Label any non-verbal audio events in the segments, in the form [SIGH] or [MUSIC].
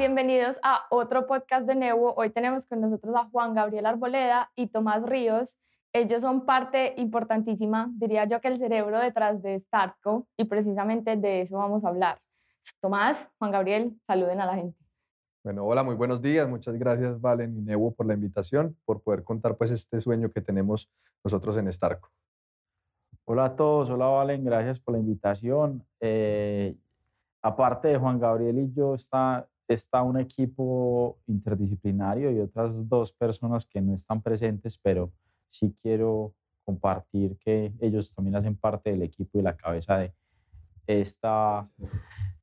bienvenidos a otro podcast de Nevo. Hoy tenemos con nosotros a Juan Gabriel Arboleda y Tomás Ríos. Ellos son parte importantísima, diría yo que el cerebro detrás de Startco y precisamente de eso vamos a hablar. Tomás, Juan Gabriel, saluden a la gente. Bueno, hola, muy buenos días. Muchas gracias, Valen y Nevo, por la invitación, por poder contar pues este sueño que tenemos nosotros en Starco. Hola a todos, hola Valen, gracias por la invitación. Eh, aparte de Juan Gabriel y yo, está está un equipo interdisciplinario y otras dos personas que no están presentes, pero sí quiero compartir que ellos también hacen parte del equipo y la cabeza de, esta,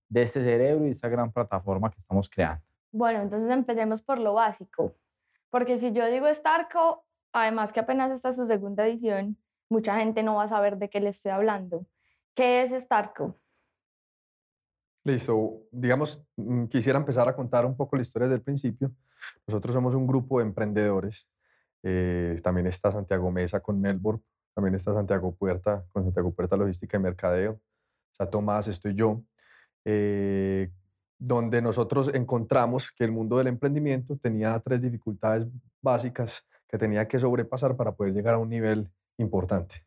de este cerebro y esta gran plataforma que estamos creando. Bueno, entonces empecemos por lo básico, porque si yo digo Starco, además que apenas está su segunda edición, mucha gente no va a saber de qué le estoy hablando. ¿Qué es Starco? Listo, digamos, mm, quisiera empezar a contar un poco la historia desde el principio. Nosotros somos un grupo de emprendedores. Eh, también está Santiago Mesa con Melbourne, también está Santiago Puerta con Santiago Puerta Logística y Mercadeo, está Tomás, estoy yo, eh, donde nosotros encontramos que el mundo del emprendimiento tenía tres dificultades básicas que tenía que sobrepasar para poder llegar a un nivel importante.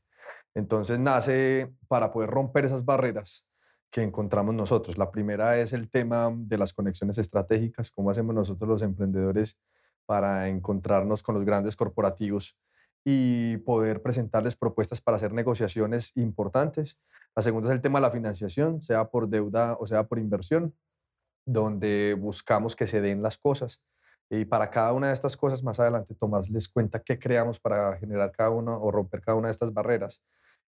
Entonces nace para poder romper esas barreras que encontramos nosotros. La primera es el tema de las conexiones estratégicas, cómo hacemos nosotros los emprendedores para encontrarnos con los grandes corporativos y poder presentarles propuestas para hacer negociaciones importantes. La segunda es el tema de la financiación, sea por deuda o sea por inversión, donde buscamos que se den las cosas. Y para cada una de estas cosas, más adelante Tomás les cuenta qué creamos para generar cada una o romper cada una de estas barreras.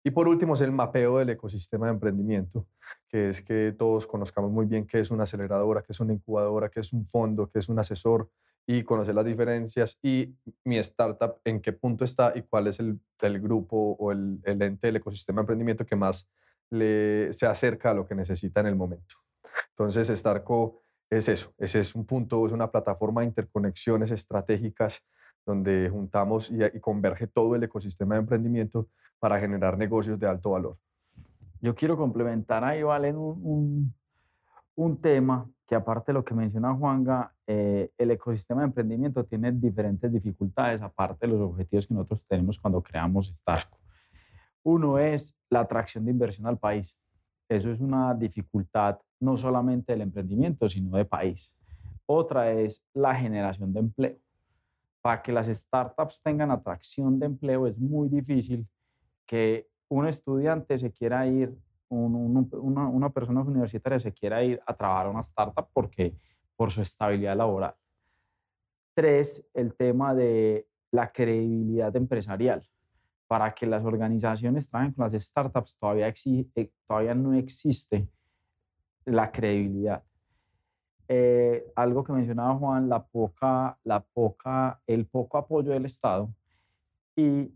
Y por último es el mapeo del ecosistema de emprendimiento, que es que todos conozcamos muy bien qué es una aceleradora, qué es una incubadora, qué es un fondo, qué es un asesor y conocer las diferencias y mi startup en qué punto está y cuál es el, el grupo o el, el, ente del ecosistema de emprendimiento que más le, se acerca a lo que necesita en el momento. Entonces, Starco es eso, ese es un punto, es una plataforma de interconexiones estratégicas donde juntamos y, y converge todo el ecosistema de emprendimiento para generar negocios de alto valor. Yo quiero complementar ahí, Valen, un, un, tema que aparte de lo que menciona Juanga, eh, el ecosistema de emprendimiento tiene diferentes dificultades, aparte de los objetivos que nosotros tenemos cuando creamos Starco. Uno es la atracción de inversión al país. Eso es una dificultad no solamente del emprendimiento, sino de país. Otra es la generación de empleo. Para que las startups tengan atracción de empleo es muy difícil que un estudiante se quiera ir, una, una, persona universitaria se quiera ir a trabajar a una startup porque, por su estabilidad laboral. Tres, el tema de la credibilidad empresarial. Para que las organizaciones trabajen con las startups todavía, eh, todavía no existe la credibilidad. Eh, algo que mencionaba Juan, la poca, la poca, el poco apoyo del Estado y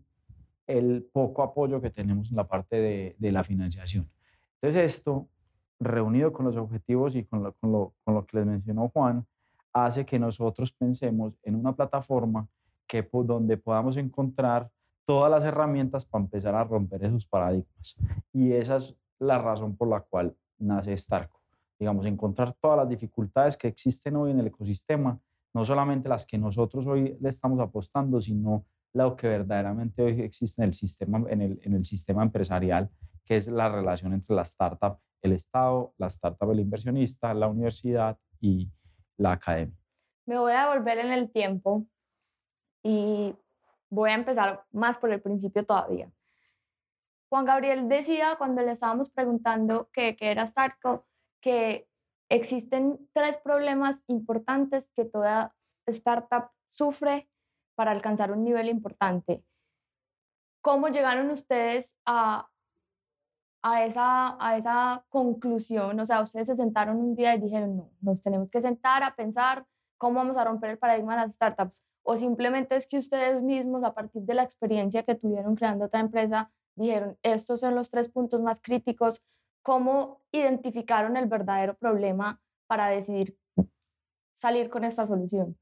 el poco apoyo que tenemos en la parte de, de la financiación. Entonces esto, reunido con los objetivos y con lo, con, lo, con lo, que les mencionó Juan, hace que nosotros pensemos en una plataforma que, donde podamos encontrar todas las herramientas para empezar a romper esos paradigmas. Y esa es la razón por la cual nace Starco. Digamos, encontrar todas las dificultades que existen hoy en el ecosistema, no solamente las que nosotros hoy le estamos apostando, sino lo que verdaderamente hoy existe en el sistema, en el, en el sistema empresarial, que es la relación entre la startup, el Estado, la startup, el inversionista, la universidad y la academia. Me voy a volver en el tiempo y voy a empezar más por el principio todavía. Juan Gabriel decía cuando le estábamos preguntando qué, qué era Startco, que existen tres problemas importantes que toda startup sufre para alcanzar un nivel importante. ¿Cómo llegaron ustedes a, a, esa, a esa conclusión? O sea, ustedes se sentaron un día y dijeron, no, nos tenemos que sentar a pensar cómo vamos a romper el paradigma de las startups. O simplemente es que ustedes mismos, a partir de la experiencia que tuvieron creando otra empresa, dijeron, estos son los tres puntos más críticos. ¿Cómo identificaron el verdadero problema para decidir salir con esta solución?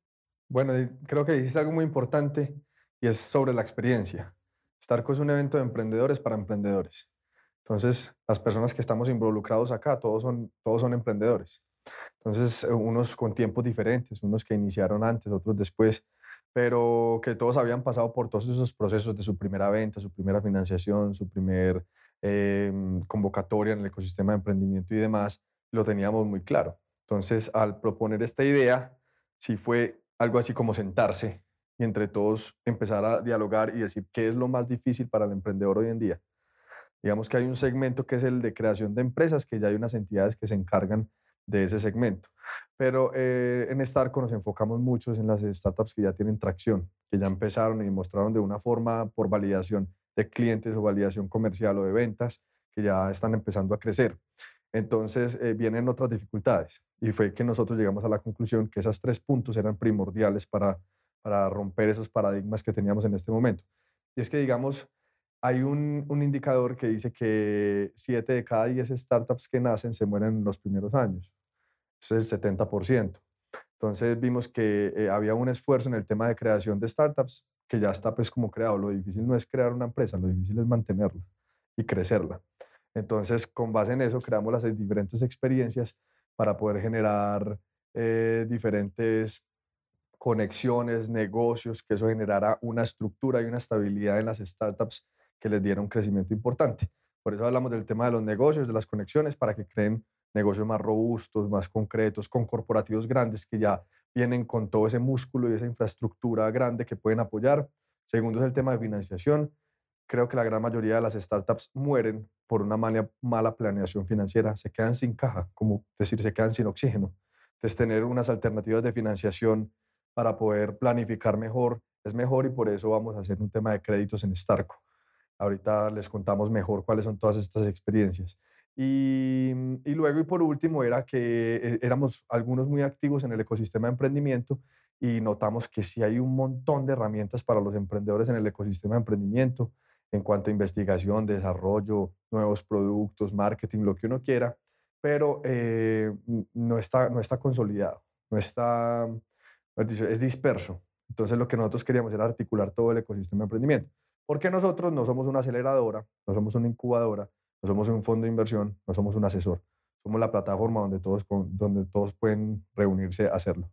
Bueno, creo que dijiste algo muy importante y es sobre la experiencia. Starco es un evento de emprendedores para emprendedores. Entonces, las personas que estamos involucrados acá, todos son, todos son emprendedores. Entonces, unos con tiempos diferentes, unos que iniciaron antes, otros después, pero que todos habían pasado por todos esos procesos de su primera venta, su primera financiación, su primer em, convocatoria en el ecosistema de emprendimiento y demás, lo teníamos muy claro. Entonces, al proponer esta idea, sí fue algo así como sentarse y entre todos empezar a dialogar y decir qué es lo más difícil para el emprendedor hoy en día. Digamos que hay un segmento que es el de creación de empresas, que ya hay unas entidades que se encargan de ese segmento. Pero eh, en Starco nos enfocamos mucho en las startups que ya tienen tracción, que ya empezaron y mostraron de una forma por validación de clientes o validación comercial o de ventas, que ya están empezando a crecer. Entonces eh, vienen otras dificultades y fue que nosotros llegamos a la conclusión que esos tres puntos eran primordiales para, para romper esos paradigmas que teníamos en este momento. Y es que, digamos, hay un, un, indicador que dice que 7 de cada 10 startups que nacen se mueren en los primeros años. Es el 70%. Entonces vimos que eh, había un esfuerzo en el tema de creación de startups que ya está pues como creado. Lo difícil no es crear una empresa, lo difícil es mantenerla y crecerla. Entonces, con base en eso, creamos las diferentes experiencias para poder generar eh, diferentes conexiones, negocios, que eso generara una estructura y una estabilidad en las startups que les diera un crecimiento importante. Por eso hablamos del tema de los negocios, de las conexiones, para que creen negocios más robustos, más concretos, con corporativos grandes que ya vienen con todo ese músculo y esa infraestructura grande que pueden apoyar. Segundo es el tema de financiación creo que la gran mayoría de las startups mueren por una mala, mala planeación financiera, se quedan sin caja, como decir, se quedan sin oxígeno. Entonces, tener unas alternativas de financiación para poder planificar mejor es mejor y por eso vamos a hacer un tema de créditos en Starco. Ahorita les contamos mejor cuáles son todas estas experiencias. Y, y, luego y por último era que eh, éramos algunos muy activos en el ecosistema de emprendimiento y notamos que sí hay un montón de herramientas para los emprendedores en el ecosistema de emprendimiento en cuanto a investigación, desarrollo, nuevos productos, marketing, lo que uno quiera, pero eh, no, está, no está consolidado, no está, es disperso. Entonces lo que nosotros queríamos era articular todo el ecosistema de emprendimiento, porque nosotros no somos una aceleradora, no somos una incubadora, no somos un fondo de inversión, no somos un asesor, somos la plataforma donde todos, donde todos pueden reunirse a hacerlo.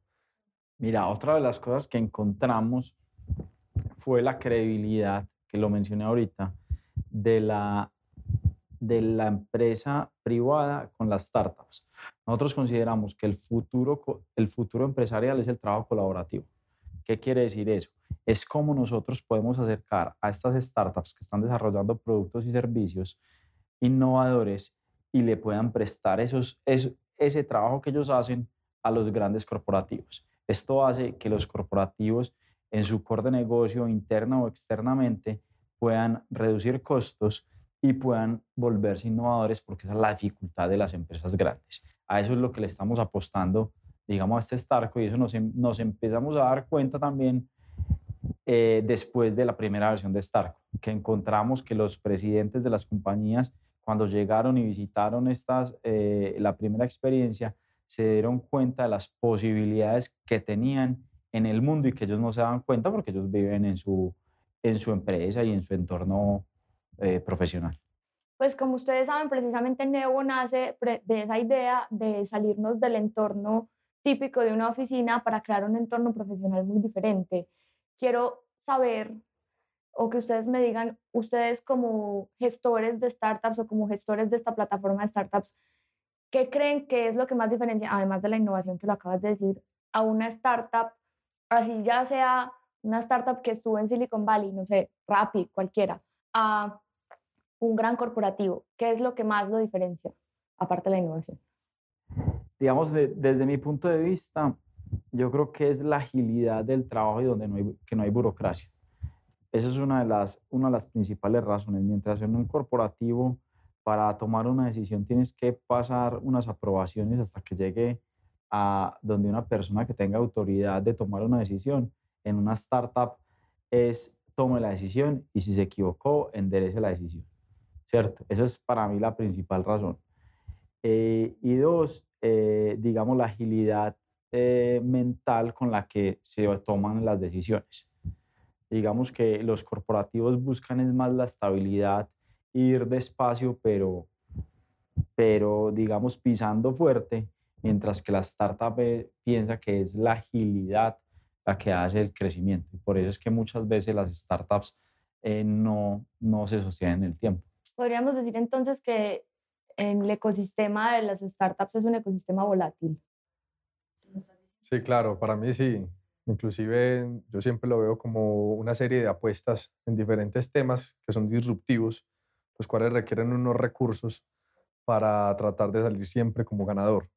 Mira, otra de las cosas que encontramos fue la credibilidad que lo mencioné ahorita, de la, de la empresa privada con las startups. Nosotros consideramos que el futuro, el futuro empresarial es el trabajo colaborativo. ¿Qué quiere decir eso? Es cómo nosotros podemos acercar a estas startups que están desarrollando productos y servicios innovadores y le puedan prestar esos, ese trabajo que ellos hacen a los grandes corporativos. Esto hace que los corporativos en su core de negocio, interna o externamente, puedan reducir costos y puedan volverse innovadores, porque esa es la dificultad de las empresas grandes. A eso es lo que le estamos apostando, digamos, a este Starco, y eso nos, em, nos empezamos a dar cuenta también eh, después de la primera versión de Starco, que encontramos que los presidentes de las compañías, cuando llegaron y visitaron estas, eh, la primera experiencia, se dieron cuenta de las posibilidades que tenían en el mundo y que ellos no se daban cuenta porque ellos viven en su, en su empresa y en su entorno eh, profesional. Pues como ustedes saben, precisamente Nevo nace de esa idea de salirnos del entorno típico de una oficina para crear un entorno profesional muy diferente. Quiero saber o que ustedes me digan, ustedes como gestores de startups o como gestores de esta plataforma de startups, ¿qué creen que es lo que más diferencia, además de la innovación que lo acabas de decir, a una startup así ya sea una startup que estuvo en Silicon Valley, no sé, Rappi, cualquiera, a un gran corporativo? ¿Qué es lo que más lo diferencia, aparte de la innovación? Digamos, desde mi punto de vista, yo creo que es la agilidad del trabajo y donde no hay, que no hay burocracia. Esa es una de, las, una de las principales razones. Mientras en un corporativo, para tomar una decisión tienes que pasar unas aprobaciones hasta que llegue a donde una persona que tenga autoridad de tomar una decisión. En una startup es tome la decisión y si se equivocó, enderece la decisión. ¿Cierto? Esa es para mí la principal razón. Eh, y dos, eh, digamos, la agilidad eh, mental con la que se toman las decisiones. Digamos que los corporativos buscan es más la estabilidad, ir despacio, pero, pero digamos, pisando fuerte mientras que la startup eh, piensa que es la agilidad la que hace el crecimiento. Y por eso es que muchas veces las startups eh, no, no se sostienen en el tiempo. Podríamos decir entonces que en el ecosistema de las startups es un ecosistema volátil. Sí, claro, para mí sí. Inclusive yo siempre lo veo como una serie de apuestas en diferentes temas que son disruptivos, los cuales requieren unos recursos para tratar de salir siempre como ganador.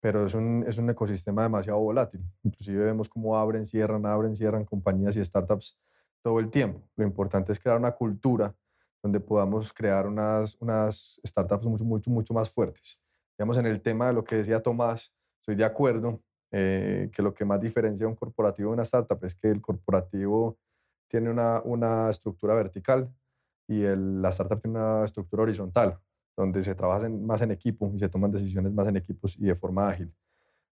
Pero es un, es un ecosistema demasiado volátil. Inclusive vemos cómo abren, cierran, abren, cierran compañías y startups todo el tiempo. Lo importante es crear una cultura donde podamos crear unas, unas startups mucho, mucho, mucho más fuertes. Digamos, en el tema de lo que decía Tomás, estoy de acuerdo eh, que lo que más diferencia un corporativo de una startup es que el corporativo tiene una, una estructura vertical y el, la startup tiene una estructura horizontal, donde se trabaja más en equipo y se toman decisiones más en equipos y de forma ágil.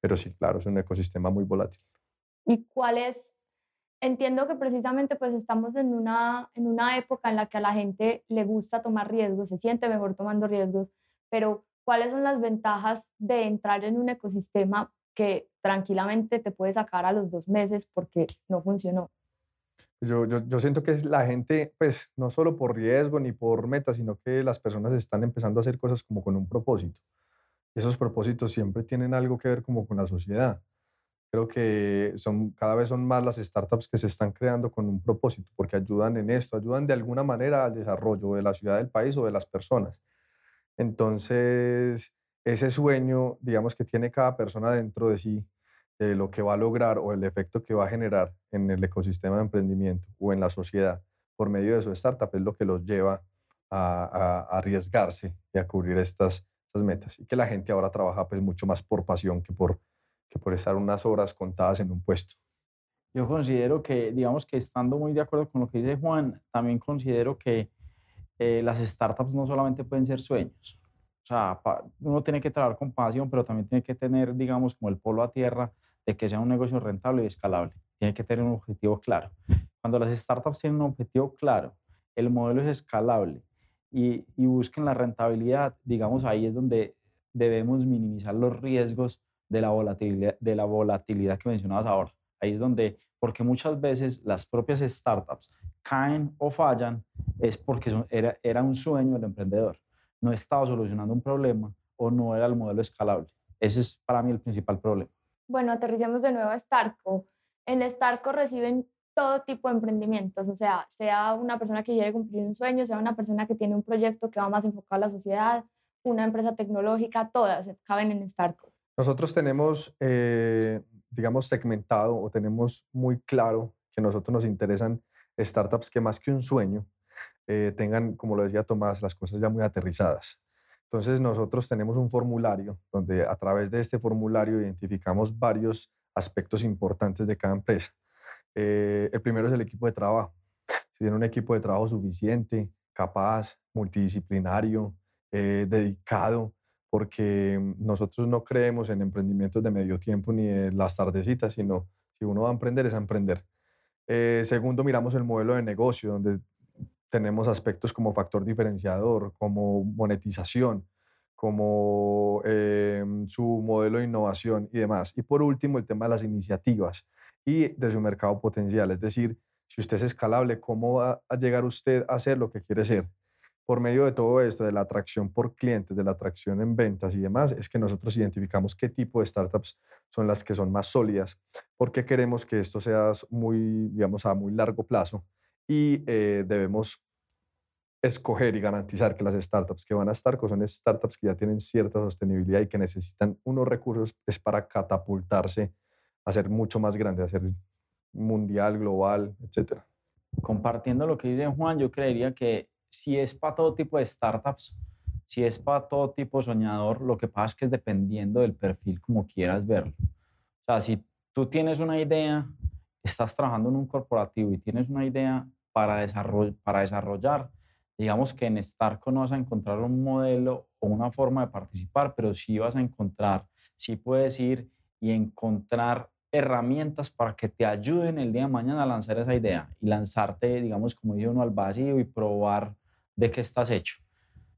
Pero sí, claro, es un ecosistema muy volátil. ¿Y cuál es entiendo que precisamente pues estamos en una, en una época en la que a la gente le gusta tomar riesgos, se siente mejor tomando riesgos, pero ¿cuáles son las ventajas de entrar en un ecosistema que tranquilamente te puede sacar a los dos meses porque no funcionó? Yo, yo, yo siento que la gente, pues no solo por riesgo ni por meta, sino que las personas están empezando a hacer cosas como con un propósito. Esos propósitos siempre tienen algo que ver como con la sociedad creo que son, cada vez son más las startups que se están creando con un propósito, porque ayudan en esto, ayudan de alguna manera al desarrollo de la ciudad, del país o de las personas. Entonces, ese sueño, digamos, que tiene cada persona dentro de sí, de lo que va a lograr o el efecto que va a generar en el ecosistema de emprendimiento o en la sociedad por medio de su startup, es lo que los lleva a, a arriesgarse y a cubrir estas, estas metas. Y que la gente ahora trabaja pues mucho más por pasión que por que por estar unas horas contadas en un puesto. Yo considero que, digamos que estando muy de acuerdo con lo que dice Juan, también considero que eh, las startups no solamente pueden ser sueños. O sea, uno tiene que trabajar con pasión, pero también tiene que tener, digamos, como el polo a tierra de que sea un negocio rentable y escalable. Tiene que tener un objetivo claro. Cuando las startups tienen un objetivo claro, el modelo es escalable y, y busquen la rentabilidad, digamos, ahí es donde debemos minimizar los riesgos de la volatilidad, de la volatilidad que mencionabas ahora. Ahí es donde, porque muchas veces las propias startups caen o fallan, es porque era, era un sueño del emprendedor. No estaba solucionando un problema o no era el modelo escalable. Ese es para mí el principal problema. Bueno, aterricemos de nuevo a Starco. En Starco reciben todo tipo de emprendimientos, o sea, sea una persona que quiere cumplir un sueño, sea una persona que tiene un proyecto que va más enfocado a la sociedad, una empresa tecnológica, todas caben en Starco. Nosotros tenemos, eh, digamos, segmentado o tenemos muy claro que nosotros nos interesan startups que más que un sueño eh, tengan, como lo decía Tomás, las cosas ya muy aterrizadas. Entonces nosotros tenemos un formulario donde a través de este formulario identificamos varios aspectos importantes de cada empresa. Eh, el primero es el equipo de trabajo. Si tiene un equipo de trabajo suficiente, capaz, multidisciplinario, dedicado, porque nosotros no creemos en emprendimientos de medio tiempo ni de las tardecitas, sino si uno va a emprender es a emprender. Eh, segundo, miramos el modelo de negocio, donde tenemos aspectos como factor diferenciador, como monetización, como eh, su modelo de innovación y demás. Y por último, el tema de las iniciativas y de su mercado potencial, es decir, si usted es escalable, ¿cómo va a llegar usted a ser lo que quiere ser? por medio de todo esto, de la atracción por clientes, de la atracción en ventas y demás, es que nosotros identificamos qué tipo de startups son las que son más sólidas, porque queremos que esto sea muy, digamos, a muy largo plazo y eh, debemos escoger y garantizar que las startups que van a estar son startups que ya tienen cierta sostenibilidad y que necesitan unos recursos es para catapultarse a ser mucho más grande, a ser mundial, global, etcétera. Compartiendo lo que dice Juan, yo creería que si es para todo tipo de startups, si es para todo tipo soñador, lo que pasa es que es dependiendo del perfil como quieras verlo. O sea, si tú tienes una idea, estás trabajando en un corporativo y tienes una idea para, para desarrollar, digamos que en Starco no vas a encontrar un modelo o una forma de participar, pero sí vas a encontrar, sí puedes ir y encontrar herramientas para que te ayuden el día de mañana a lanzar esa idea y lanzarte, digamos, como dice uno, al vacío y probar de qué estás hecho,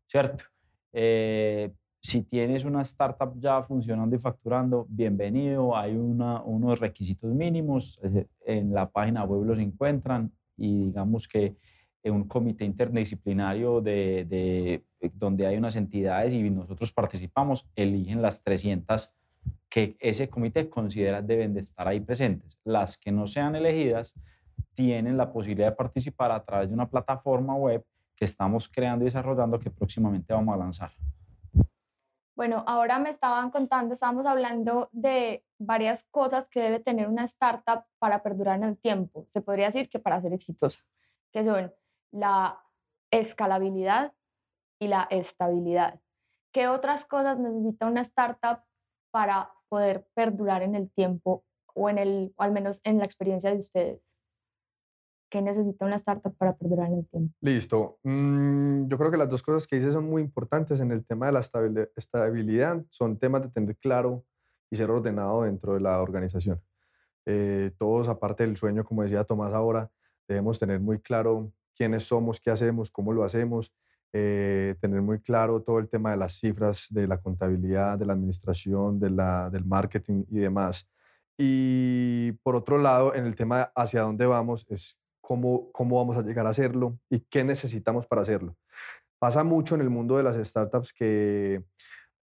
¿cierto? Eh, si tienes una startup ya funcionando y facturando, bienvenido. Hay una, unos requisitos mínimos. En la página web los encuentran y digamos que un comité interdisciplinario de, de, donde hay unas entidades y nosotros participamos, eligen las 300 que ese comité considera deben de estar ahí presentes. Las que no sean elegidas tienen la posibilidad de participar a través de una plataforma web que estamos creando y desarrollando que próximamente vamos a lanzar. Bueno, ahora me estaban contando, estábamos hablando de varias cosas que debe tener una startup para perdurar en el tiempo. Se podría decir que para ser exitosa, que son la escalabilidad y la estabilidad. ¿Qué otras cosas necesita una startup para poder perdurar en el tiempo o en el o al menos en la experiencia de ustedes? ¿Qué necesita una startup para perdurar en el tiempo? Listo. Mm, yo creo que las dos cosas que dices son muy importantes en el tema de la estabilidad. Son temas de tener claro y ser ordenado dentro de la organización. Eh, todos, aparte del sueño, como decía Tomás ahora, debemos tener muy claro quiénes somos, qué hacemos, cómo lo hacemos, eh, tener muy claro todo el tema de las cifras, de la contabilidad, de la administración, de la, del marketing y demás. Y por otro lado, en el tema hacia dónde vamos, es cómo, cómo vamos a llegar a hacerlo y qué necesitamos para hacerlo. Pasa mucho en el mundo de las startups que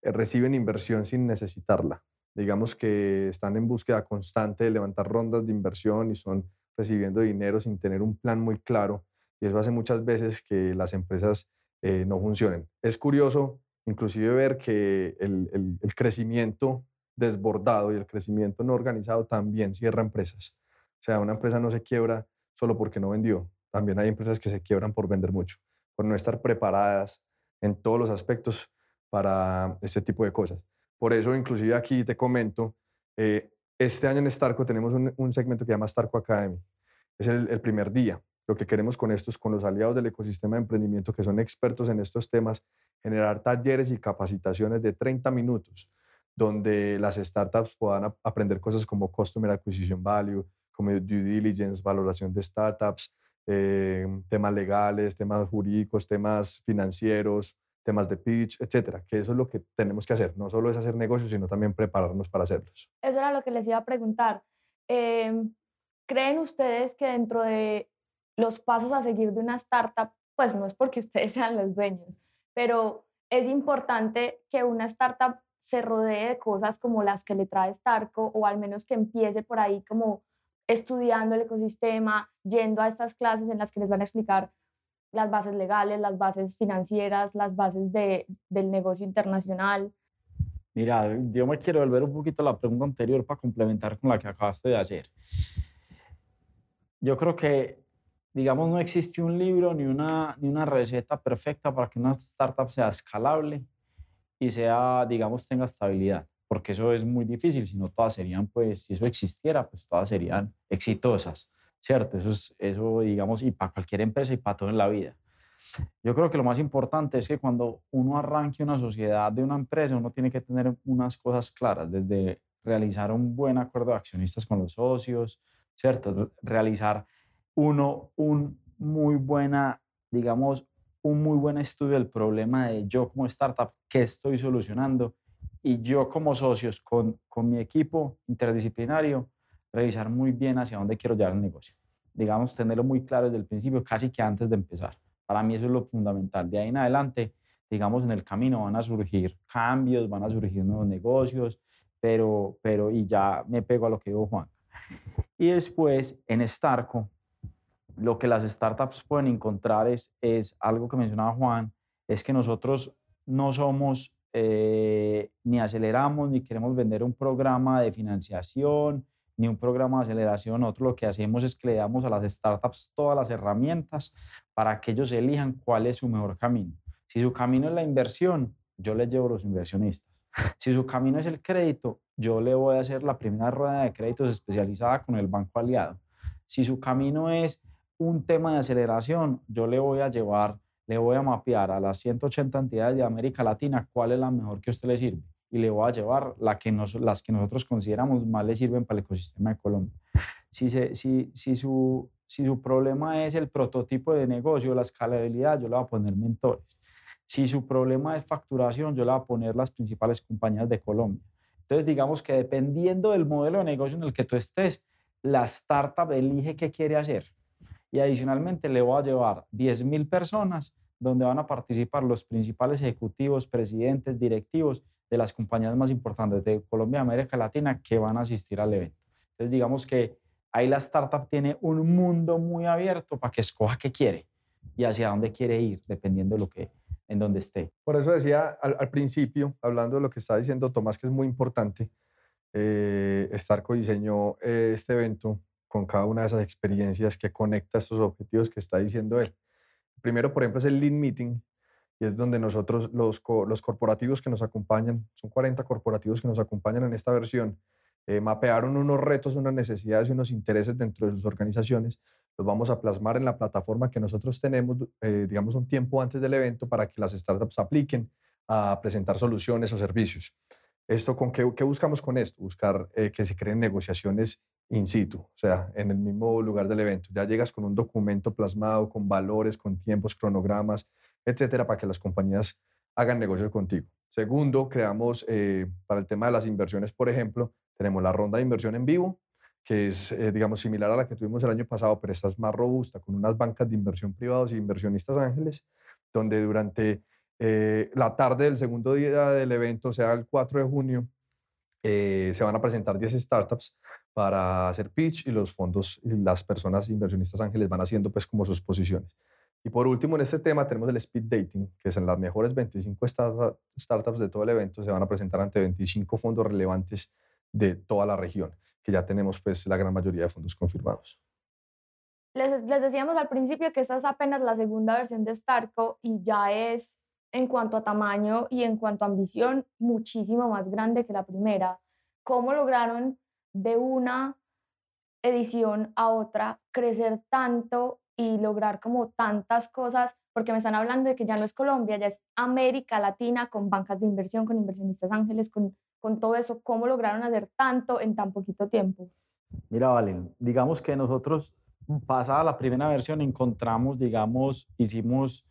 eh, reciben inversión sin necesitarla. Digamos que están en búsqueda constante de levantar rondas de inversión y son recibiendo dinero sin tener un plan muy claro. Y eso hace muchas veces que las empresas eh, no funcionen. Es curioso inclusive ver que el, el, el crecimiento desbordado y el crecimiento no organizado también cierra empresas. O sea, una empresa no se quiebra solo porque no vendió. También hay empresas que se quiebran por vender mucho, por no estar preparadas en todos los aspectos para este tipo de cosas. Por eso, inclusive aquí te comento, eh, este año en Starco tenemos un, segmento que se llama Starco Academy. Es el, primer día. Lo que queremos con esto es con los aliados del ecosistema de emprendimiento que son expertos en estos temas, generar talleres y capacitaciones de 30 minutos, donde las startups puedan aprender cosas como Customer Acquisition Value, como due diligence, valoración de startups, eh, temas legales, temas jurídicos, temas financieros, temas de pitch, etcétera, que eso es lo que tenemos que hacer. No solo es hacer negocios, sino también prepararnos para hacerlos. Eso era lo que les iba a preguntar. Em, ¿Creen ustedes que dentro de los pasos a seguir de una startup, pues no es porque ustedes [LAUGHS] sean los dueños, pero es importante que una startup se rodee de cosas como las que le trae Starco o al menos que empiece por ahí como estudiando el ecosistema, yendo a estas clases en las que les van a explicar las bases legales, las bases financieras, las bases de, del negocio internacional. Mira, yo me quiero volver un poquito a la pregunta anterior para complementar con la que acabaste de hacer. Yo creo que, digamos, no existe un libro ni una, ni una receta perfecta para que una startup sea escalable y sea, digamos, tenga estabilidad porque eso es muy difícil, si no todas serían, pues, si eso existiera, pues todas serían exitosas, ¿cierto? Eso es, eso, digamos, y para cualquier empresa y para todo en la vida. Yo creo que lo más importante es que cuando uno arranque una sociedad de una empresa, uno tiene que tener unas cosas claras, desde realizar un buen acuerdo de accionistas con los socios, ¿cierto? Realizar uno un muy buena, digamos, un muy buen estudio del problema de yo como startup, qué estoy solucionando y yo como socios con, con mi equipo interdisciplinario, revisar muy bien hacia dónde quiero llevar el negocio. Digamos, tenerlo muy claro desde el principio, casi que antes de empezar. Para mí eso es lo fundamental. De ahí en adelante, digamos, en el camino van a surgir cambios, van a surgir nuevos negocios, pero, pero y ya me pego a lo que dijo Juan. Y después, en Starco, lo que las startups pueden encontrar es, es algo que mencionaba Juan, es que nosotros no somos eh, ni aceleramos, ni queremos vender un programa de financiación, ni un programa de aceleración. Nosotros lo que hacemos es que le damos a las startups todas las herramientas para que ellos elijan cuál es su mejor camino. Si su camino es la inversión, yo les llevo a los inversionistas. Si su camino es el crédito, yo le voy a hacer la primera rueda de créditos especializada con el banco aliado. Si su camino es un tema de aceleración, yo le voy a llevar le voy a mapear a las 180 entidades de América Latina cuál es la mejor que a usted le sirve y le voy a llevar la que nos, las que nosotros consideramos más le sirven para el ecosistema de Colombia. Si, si, si, su, si su problema es el prototipo de negocio, la escalabilidad, yo le voy a poner mentores. Si su problema es facturación, yo le voy a poner las principales compañías de Colombia. Entonces, digamos que dependiendo del modelo de negocio en el que tú estés, la startup elige qué quiere hacer. Y adicionalmente le voy a llevar 10.000 personas donde van a participar los principales ejecutivos, presidentes, directivos de las compañías más importantes de Colombia y América Latina que van a asistir al evento. Entonces, digamos que ahí la startup tiene un mundo muy abierto para que escoja qué quiere y hacia dónde quiere ir, dependiendo de lo que, en donde esté. Por eso decía al, principio, hablando de lo que está diciendo Tomás, que es muy importante, eh, Starco diseñó eh, este evento con cada una de esas experiencias que conecta estos objetivos que está diciendo él. Primero, por ejemplo, es el Lean Meeting, y es donde nosotros, los, los corporativos que nos acompañan, son 40 corporativos que nos acompañan en esta versión, eh, mapearon unos retos, unas necesidades y unos intereses dentro de sus organizaciones, los vamos a plasmar en la plataforma que nosotros tenemos, eh, digamos, un tiempo antes del evento para que las startups apliquen a presentar soluciones o servicios. ¿Esto con qué, qué buscamos con esto? Buscar eh, que se creen negociaciones in situ, o sea, en el mismo lugar del evento. Ya llegas con un documento plasmado, con valores, con tiempos, cronogramas, etcétera, para que las compañías hagan negocios contigo. Segundo, creamos para el tema de las inversiones, por ejemplo, tenemos la ronda de inversión en vivo, que es, eh, digamos, similar a la que tuvimos el año pasado, pero esta es más robusta, con unas bancas de inversión privados y inversionistas ángeles, donde durante eh, la tarde del segundo día del evento, o sea, el 4 de junio, eh, se van a presentar 10 startups para hacer pitch y los fondos y las personas inversionistas ángeles van haciendo pues como sus posiciones. Y por último, en este tema tenemos el speed dating, que son las mejores 25 startups de todo el evento, se van a presentar ante 25 fondos relevantes de toda la región, que ya tenemos pues la gran mayoría de fondos confirmados. Les, les decíamos al principio que esta es apenas la segunda versión de Starco y ya es en cuanto a tamaño y en cuanto a ambición muchísimo más grande que la primera. ¿Cómo lograron de una edición a otra crecer tanto y lograr como tantas cosas? Porque me están hablando de que ya no es Colombia, ya es América Latina con bancas de inversión, con inversionistas ángeles, con con todo eso, ¿cómo lograron hacer tanto en tan poquito tiempo? Mira, Valen, digamos que nosotros, pasada la primera versión, encontramos, digamos, hicimos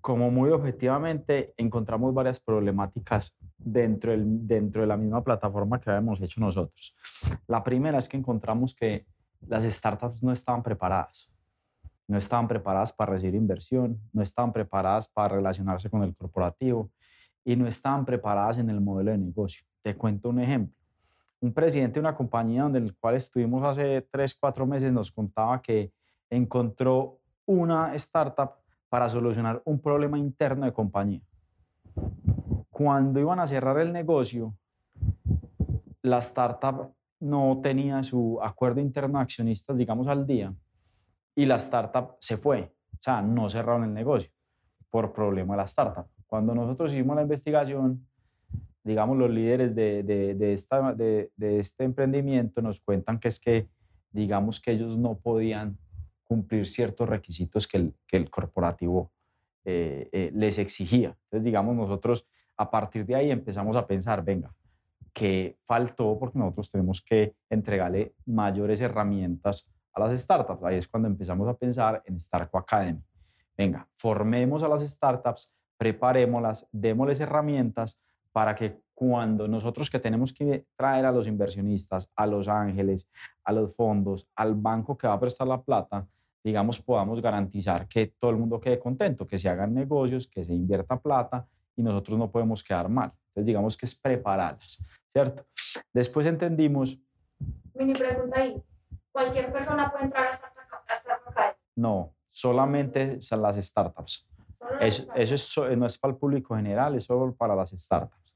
como muy objetivamente, encontramos varias problemáticas dentro, del, dentro de la misma plataforma que habíamos hecho nosotros. La primera es que encontramos que las startups no estaban preparadas. No estaban preparadas para recibir inversión, no estaban preparadas para relacionarse con el corporativo, y no estaban preparadas en el modelo de negocio. Te cuento un ejemplo. Un presidente de una compañía donde el cual estuvimos hace tres, cuatro meses nos contaba que encontró una startup para solucionar un problema interno de compañía. Cuando iban a cerrar el negocio, la startup no tenía su acuerdo interno de accionistas, digamos, al día, y la startup se fue. O sea, no cerraron el negocio por problema de la startup. Cuando nosotros hicimos la investigación, digamos, los líderes de, de, esta, este emprendimiento nos cuentan que es que, digamos, que ellos no podían cumplir ciertos requisitos que el, que corporativo eh, eh, les exigía. Entonces, digamos, nosotros a partir de ahí empezamos a pensar, venga, ¿qué faltó? Porque nosotros tenemos que entregarle mayores herramientas a las startups. Ahí es cuando empezamos a pensar en Starco Academy. Venga, formemos a las startups preparémoslas, démosles herramientas para que cuando nosotros que tenemos que traer a los inversionistas, a los ángeles, a los fondos, al banco que va a prestar la plata, digamos, podamos garantizar que todo el mundo quede contento, que se hagan negocios, que se invierta plata y nosotros no podemos quedar mal. Entonces, digamos que es prepararlas, ¿cierto? Después entendimos... Mini pregunta ahí, ¿cualquier persona puede entrar a Startup Academy? No, solamente son las startups. Eso, eso no es para el público general, es solo para las startups.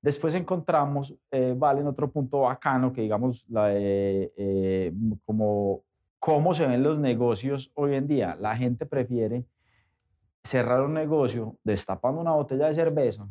Después encontramos, eh, vale, en otro punto bacano, que digamos, la, eh, como cómo se ven los negocios hoy en día. La gente prefiere cerrar un negocio destapando una botella de cerveza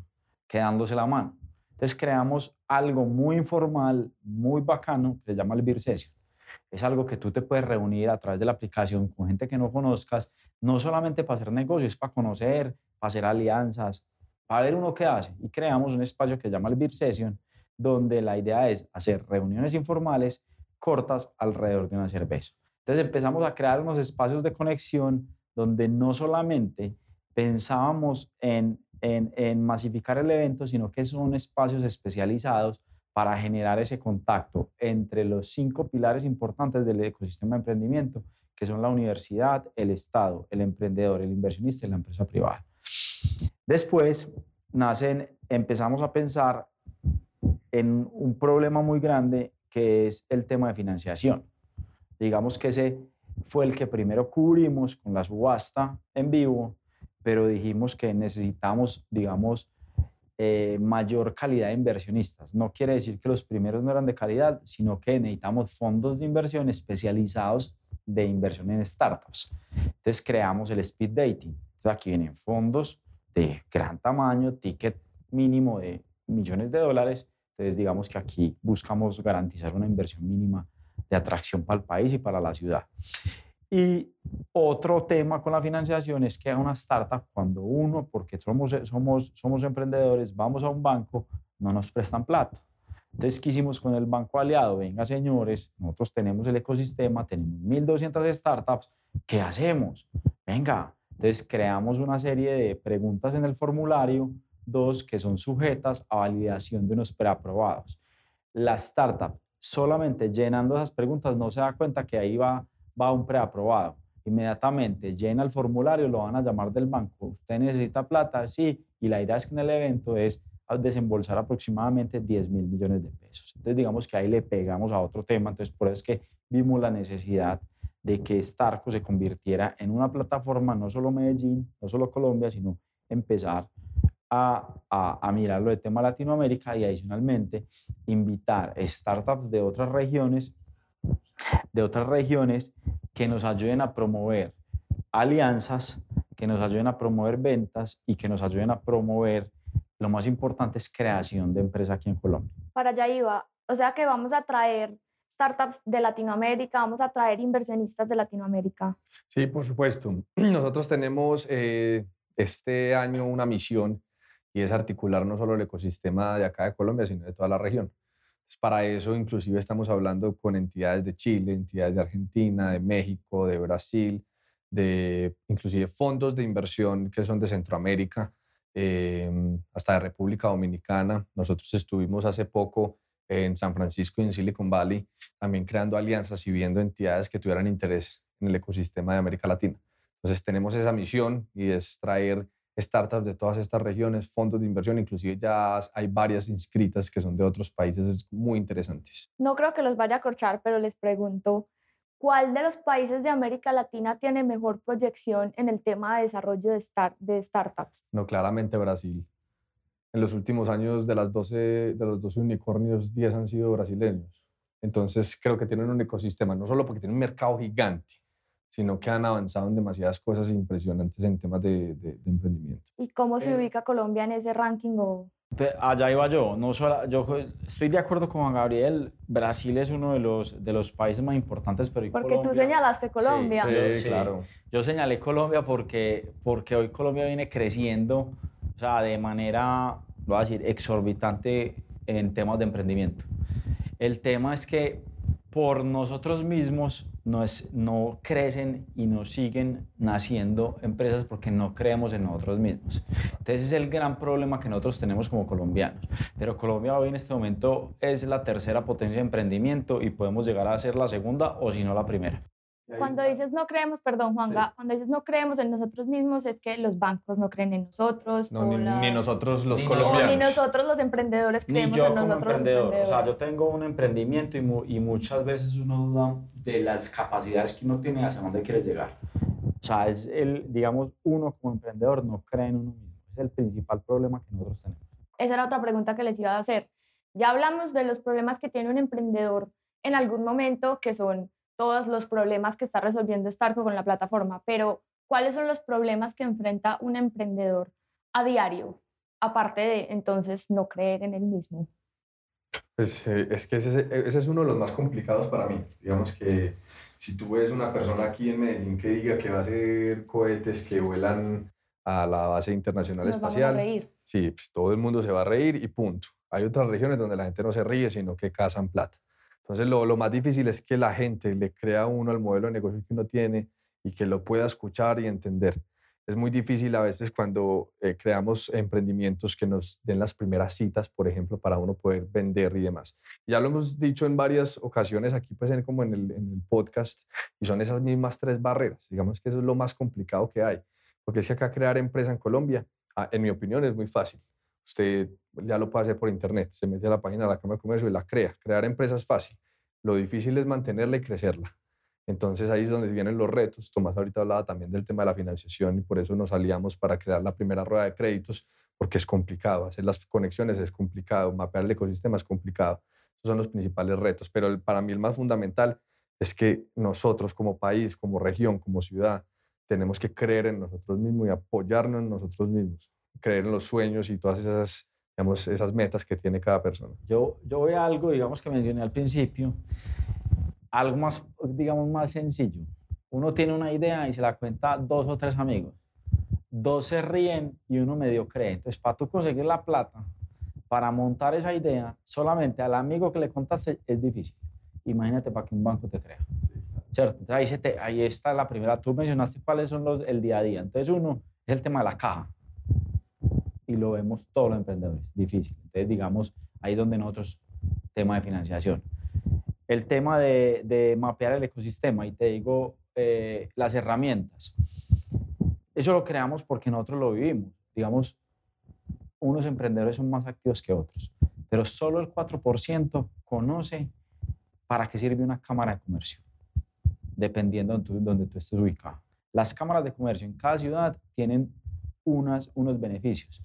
que dándose la mano. Entonces creamos algo muy informal, muy bacano, que se llama el Beer Session es algo que tú te puedes reunir a través de la aplicación con gente que no conozcas, no solamente para hacer negocios, para conocer, para hacer alianzas, para ver uno qué hace. Y creamos un espacio que se llama el Beer Session, donde la idea es hacer reuniones informales cortas alrededor de una cerveza. Entonces empezamos a crear unos espacios de conexión donde no solamente pensábamos en, en, en masificar el evento, sino que son espacios especializados para generar ese contacto entre los cinco pilares importantes del ecosistema de emprendimiento, que son la universidad, el Estado, el emprendedor, el inversionista y la empresa privada. Después nacen, empezamos a pensar en un problema muy grande que es el tema de financiación. Digamos que ese fue el que primero cubrimos con la subasta en vivo, pero dijimos que necesitamos, digamos, eh, mayor calidad de inversionistas. No quiere decir que los primeros no eran de calidad, sino que necesitamos fondos de inversión especializados de inversión en startups. Entonces creamos el speed dating. Entonces aquí vienen fondos de gran tamaño, ticket mínimo de millones de dólares. Entonces digamos que aquí buscamos garantizar una inversión mínima de atracción para el país y para la ciudad. Y otro tema con la financiación es que a una startup, cuando uno, porque somos, somos, somos emprendedores, vamos a un banco, no nos prestan plata. Entonces, ¿qué hicimos con el banco aliado? Venga, señores, nosotros tenemos el ecosistema, tenemos 1.200 startups, ¿qué hacemos? Venga, entonces creamos una serie de preguntas en el formulario, dos que son sujetas a validación de unos preaprobados. La startup solamente llenando esas preguntas no se da cuenta que ahí va va un preaprobado. Inmediatamente llena el formulario, lo van a llamar del banco. Usted necesita plata, sí, y la idea es que en el evento es desembolsar aproximadamente 10 mil millones de pesos. Entonces, digamos que ahí le pegamos a otro tema. Entonces, por eso es que vimos la necesidad de que Starco se convirtiera en una plataforma, no solo Medellín, no solo Colombia, sino empezar a, a, a mirarlo de tema Latinoamérica y adicionalmente invitar startups de otras regiones de otras regiones que nos ayuden a promover alianzas, que nos ayuden a promover ventas y que nos ayuden a promover, lo más importante es creación de empresa aquí en Colombia. Para allá iba, o sea que vamos a traer startups de Latinoamérica, vamos a traer inversionistas de Latinoamérica. Sí, por supuesto. [CLEARS THROAT] Nosotros tenemos eh, este año una misión y es articular no solo el ecosistema de acá de Colombia, sino de toda la región para eso inclusive estamos hablando con entidades de Chile, entidades de Argentina, de México, de Brasil, de inclusive fondos de inversión que son de Centroamérica, em, hasta de República Dominicana. Nosotros estuvimos hace poco en San Francisco y en Silicon Valley también creando alianzas y viendo entidades que tuvieran interés en el ecosistema de América Latina. Entonces tenemos esa misión y es traer startups de todas estas regiones, fondos de inversión, inclusive ya hay varias inscritas que son de otros países muy interesantes. No creo que los vaya a corchar, pero les pregunto, ¿cuál de los países de América Latina tiene mejor proyección en el tema de desarrollo de, start, de startups? No, claramente Brasil. En los últimos años de, las 12, de los 12 unicornios, 10 han sido brasileños. Entonces creo que tienen un ecosistema, no solo porque tienen un mercado gigante, sino que han avanzado en demasiadas cosas impresionantes en temas de, de, emprendimiento. ¿Y cómo se eh, ubica Colombia en ese ranking? O? Allá iba yo. No solo, yo estoy de acuerdo con Juan Gabriel. Brasil es uno de los, de los países más importantes, pero Porque tú señalaste Colombia. Sí, claro. Yo señalé Colombia porque, porque hoy Colombia viene creciendo o sea, de manera, voy a decir, exorbitante en temas de emprendimiento. El tema es que por nosotros mismos no, es, no crecen y no siguen naciendo empresas porque no creemos en nosotros mismos. Entonces es el gran problema que nosotros tenemos como colombianos. Pero Colombia hoy en este momento es la tercera potencia de emprendimiento y podemos llegar a ser la segunda o si no la primera. Cuando dices no creemos, perdón Juanga, cuando dices no creemos en nosotros mismos es que los bancos no creen en nosotros. No, ni, nosotros los colombianos. ni nosotros los emprendedores creemos en nosotros emprendedor. O sea, yo tengo un emprendimiento y, y, muchas veces uno duda de las capacidades que uno tiene hacia dónde quiere llegar. O sea, es el, digamos, uno como emprendedor no cree en uno mismo. Es el principal problema que nosotros tenemos. Esa era otra pregunta que les iba a hacer. Ya hablamos de los problemas que tiene un emprendedor en algún momento, que son todos los problemas que está resolviendo Starco con la plataforma, pero ¿cuáles son los problemas que enfrenta un emprendedor a diario, aparte de entonces no creer en él mismo? Pues eh, es que ese, ese, es uno de los más complicados para mí. Digamos que si tú ves una persona aquí en Medellín que diga que va a hacer cohetes que vuelan a la base internacional Nos espacial, vamos a reír. sí, pues todo el mundo se va a reír y punto. Hay otras regiones donde la gente no se ríe, sino que cazan plata. Entonces, lo, lo, más difícil es que la gente le crea a uno al modelo de negocio que uno tiene y que lo pueda escuchar y entender. es muy difícil a veces cuando eh, creamos emprendimientos que nos den las primeras citas, por ejemplo, para uno poder vender y demás. Ya lo hemos dicho en varias ocasiones aquí, pues como en el, en el podcast, y son esas mismas tres barreras. Digamos que eso es lo más complicado que hay, porque es que acá crear empresa en Colombia, ah, en mi opinión, es muy fácil. Usted ya lo puede hacer por internet, se mete a la página de la Cámara de Comercio y la crea. Crear empresa es fácil. Lo difícil es mantenerla y crecerla. Entonces ahí es donde vienen los retos. Tomás ahorita hablaba también del tema de la financiación y por eso nos aliamos para crear la primera rueda de créditos, porque es complicado. Hacer las conexiones es complicado, mapear el ecosistema es complicado. Esos son los principales retos. Pero para mí el más fundamental es que nosotros como país, como región, como ciudad, tenemos que creer en nosotros mismos y apoyarnos en nosotros mismos, creer en los sueños y todas esas, digamos, esas metas que tiene cada persona. Yo, yo voy a algo, digamos, que mencioné al principio, algo más, digamos, más sencillo. Uno tiene una idea y se la cuenta a dos o tres amigos. Dos se ríen y uno medio cree. Entonces, para tú conseguir la plata, para montar esa idea, solamente al amigo que le contaste es difícil. Imagínate para que un banco te crea. ¿Cierto? Entonces, ahí, te, ahí está la primera. Tú mencionaste cuáles son los el día a día. Entonces, uno es el tema de la caja. Y lo vemos todos los emprendedores. Difícil. Entonces, digamos, ahí donde nosotros, tema de financiación el tema de, mapear el ecosistema y te digo eh, las herramientas. Eso lo creamos porque nosotros lo vivimos. Digamos, unos emprendedores son más activos que otros, pero solo el 4% conoce para qué sirve una cámara de comercio, dependiendo de donde tú estés ubicado. Las cámaras de comercio en cada ciudad tienen unas, unos beneficios,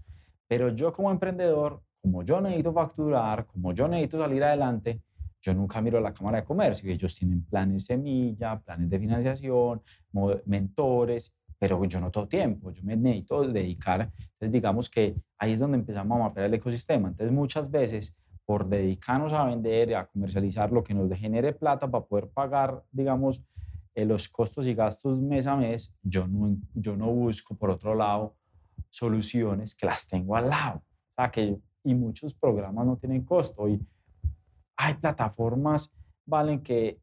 pero yo como emprendedor, como yo necesito facturar, como yo necesito salir adelante, yo nunca miro la Cámara de Comercio, ellos tienen planes semilla, planes de financiación, mentores, pero yo no todo tiempo, yo me necesito dedicar. Entonces, digamos que ahí es donde empezamos a mapear el ecosistema. Entonces, muchas veces, por dedicarnos a vender, a comercializar lo que nos genere plata para poder pagar, digamos, eh, los costos y gastos mes a mes, yo no busco, por otro lado, soluciones que las tengo al lado. O sea, que, y muchos programas no tienen costo. Y hay plataformas, valen, que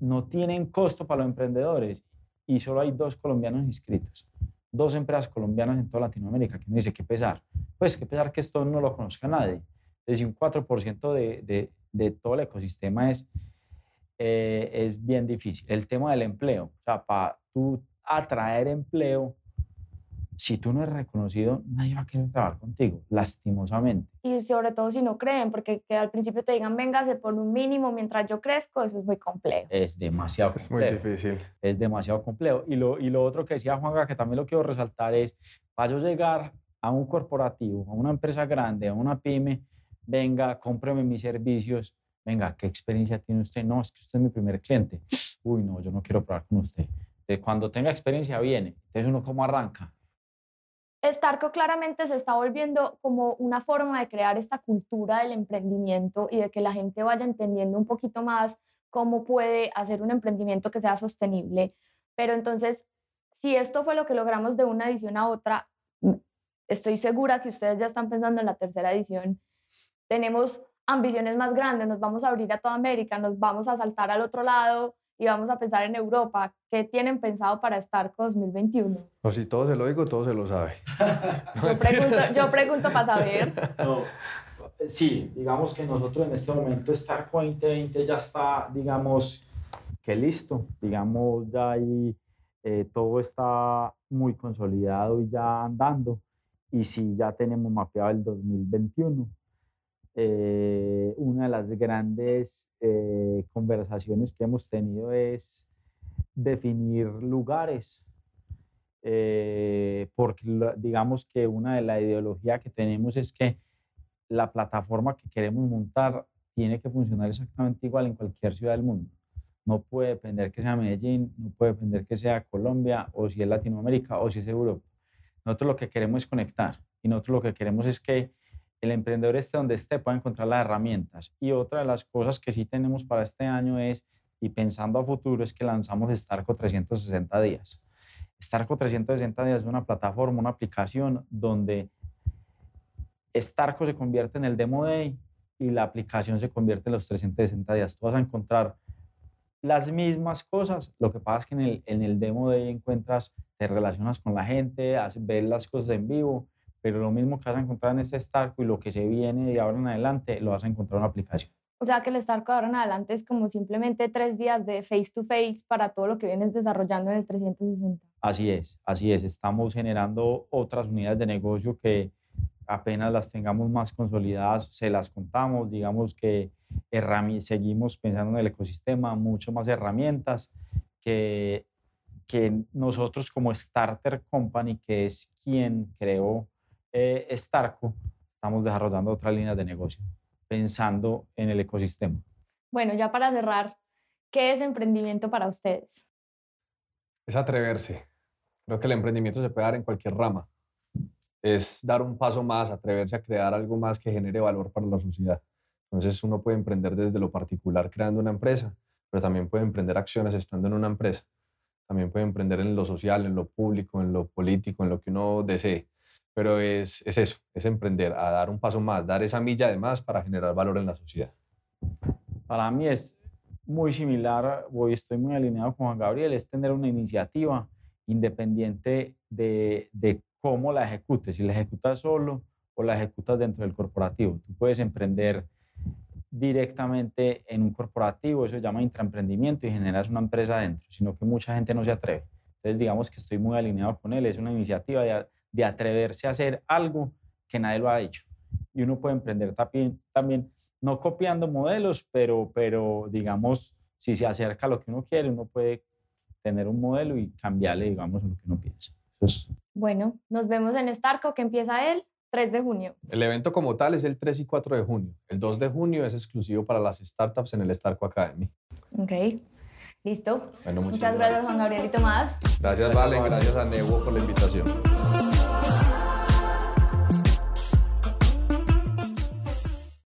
no tienen costo para los emprendedores y solo hay dos colombianos inscritos, dos empresas colombianas en toda Latinoamérica, que uno dice, ¿qué pesar? Pues qué pesar que esto no lo conozca nadie. Es un 4% de, de, de, todo el ecosistema es, eh, es bien difícil. El tema del empleo, o sea, para tú atraer empleo, si tú no eres reconocido, nadie va a querer trabajar contigo, lastimosamente. Y sobre todo si no creen, porque que al principio te digan, véngase por un mínimo mientras yo crezco, eso es muy complejo. Es demasiado Es muy difícil. Es demasiado complejo. Y lo, y lo otro que decía Juanga, que también lo quiero resaltar, es, para yo llegar a un corporativo, a una empresa grande, a una pyme, venga, cómpreme mis servicios, venga, ¿qué experiencia tiene usted? No, es que usted es mi primer cliente. Uy, no, yo no quiero probar con usted. cuando tenga experiencia, viene. Entonces uno cómo arranca Starco claramente se está volviendo como una forma de crear esta cultura del emprendimiento y de que la gente vaya entendiendo un poquito más cómo puede hacer un emprendimiento que sea sostenible. Pero entonces, si esto fue lo que logramos de una edición a otra, mm, estoy segura que ustedes ya están pensando en la tercera edición. Tenemos ambiciones más grandes, nos vamos a abrir a toda América, nos vamos a saltar al otro lado, y vamos a pensar en Europa, ¿qué tienen pensado para Starco 2021? O si todo se lo digo, todo se lo sabe. [LAUGHS] yo, pregunto, yo pregunto para saber. [LAUGHS] sí, digamos que nosotros en este momento Starco 2020 ya está, digamos, que listo, digamos, ya ahí eh, todo está muy consolidado y ya andando. Y sí, ya tenemos mapeado el 2021 eh, una de las grandes eh, conversaciones que hemos tenido es definir lugares, eh, porque digamos que una de la ideología que tenemos es que la plataforma que queremos montar tiene que funcionar exactamente igual en cualquier ciudad del mundo. No puede depender que sea Medellín, no puede depender que sea Colombia o si es Latinoamérica o si es Europa. Nosotros lo que queremos es conectar y nosotros lo que queremos es que el emprendedor esté donde esté pueda encontrar las herramientas. Y otra de las cosas que sí tenemos para este año es, y pensando a futuro, es que lanzamos Starco 360 días. Starco 360 días es una plataforma, una aplicación donde Starco se convierte en el Demo Day y la aplicación se convierte en los 360 días. Tú vas a encontrar las mismas cosas. Lo que pasa es que en el, demo de ahí encuentras, te relacionas con la gente, ves las cosas en vivo, pero lo mismo que vas a encontrar en este Starco y lo que se viene de ahora en adelante, lo vas a encontrar en una aplicación. O sea que el Starco de ahora en adelante es como simplemente tres días de face to face para todo lo que vienes desarrollando en el 360. Así es, así es. Estamos generando otras unidades de negocio que apenas las tengamos más consolidadas, se las contamos, digamos que seguimos pensando en el ecosistema, mucho más herramientas que, que nosotros como Starter Company, que es quien creó eh, Starco, estamos desarrollando otras líneas de negocio, pensando en el ecosistema. Bueno, ya para cerrar, ¿qué es emprendimiento para ustedes? Es atreverse. Creo que el emprendimiento se puede dar en cualquier rama. Es dar un paso más, atreverse a crear algo más que genere valor para la sociedad. Entonces uno puede emprender desde lo particular creando una empresa, pero también puede emprender acciones estando en una empresa. También puede emprender en lo social, en lo público, en lo político, en lo que uno desee. Pero es, es eso, es emprender, a dar un paso más, dar esa milla de más para generar valor en la sociedad. Para mí es muy similar, voy, estoy muy alineado con Juan Gabriel, es tener una iniciativa independiente de, de cómo la ejecutes, si la ejecutas solo o la ejecutas dentro del corporativo. Tú puedes emprender directamente en un corporativo, eso se llama intraemprendimiento y generas una empresa dentro, sino que mucha gente no se atreve. Entonces, digamos que estoy muy alineado con él, es una iniciativa de, de atreverse a hacer algo que nadie lo ha hecho. Y uno puede emprender también, también no copiando modelos, pero, pero digamos, si se acerca a lo que uno quiere, uno puede tener un modelo y cambiarle, digamos, lo que uno piensa. bueno, nos vemos en Starco, que empieza él 3 de junio. El evento como tal es el 3 y 4 de junio. El 2 de junio es exclusivo para las startups en el Starco Academy. Ok. Listo. Bueno, muchas, gracias, Juan Gabriel y Tomás. Gracias, Valen. Gracias a Nebo por la invitación.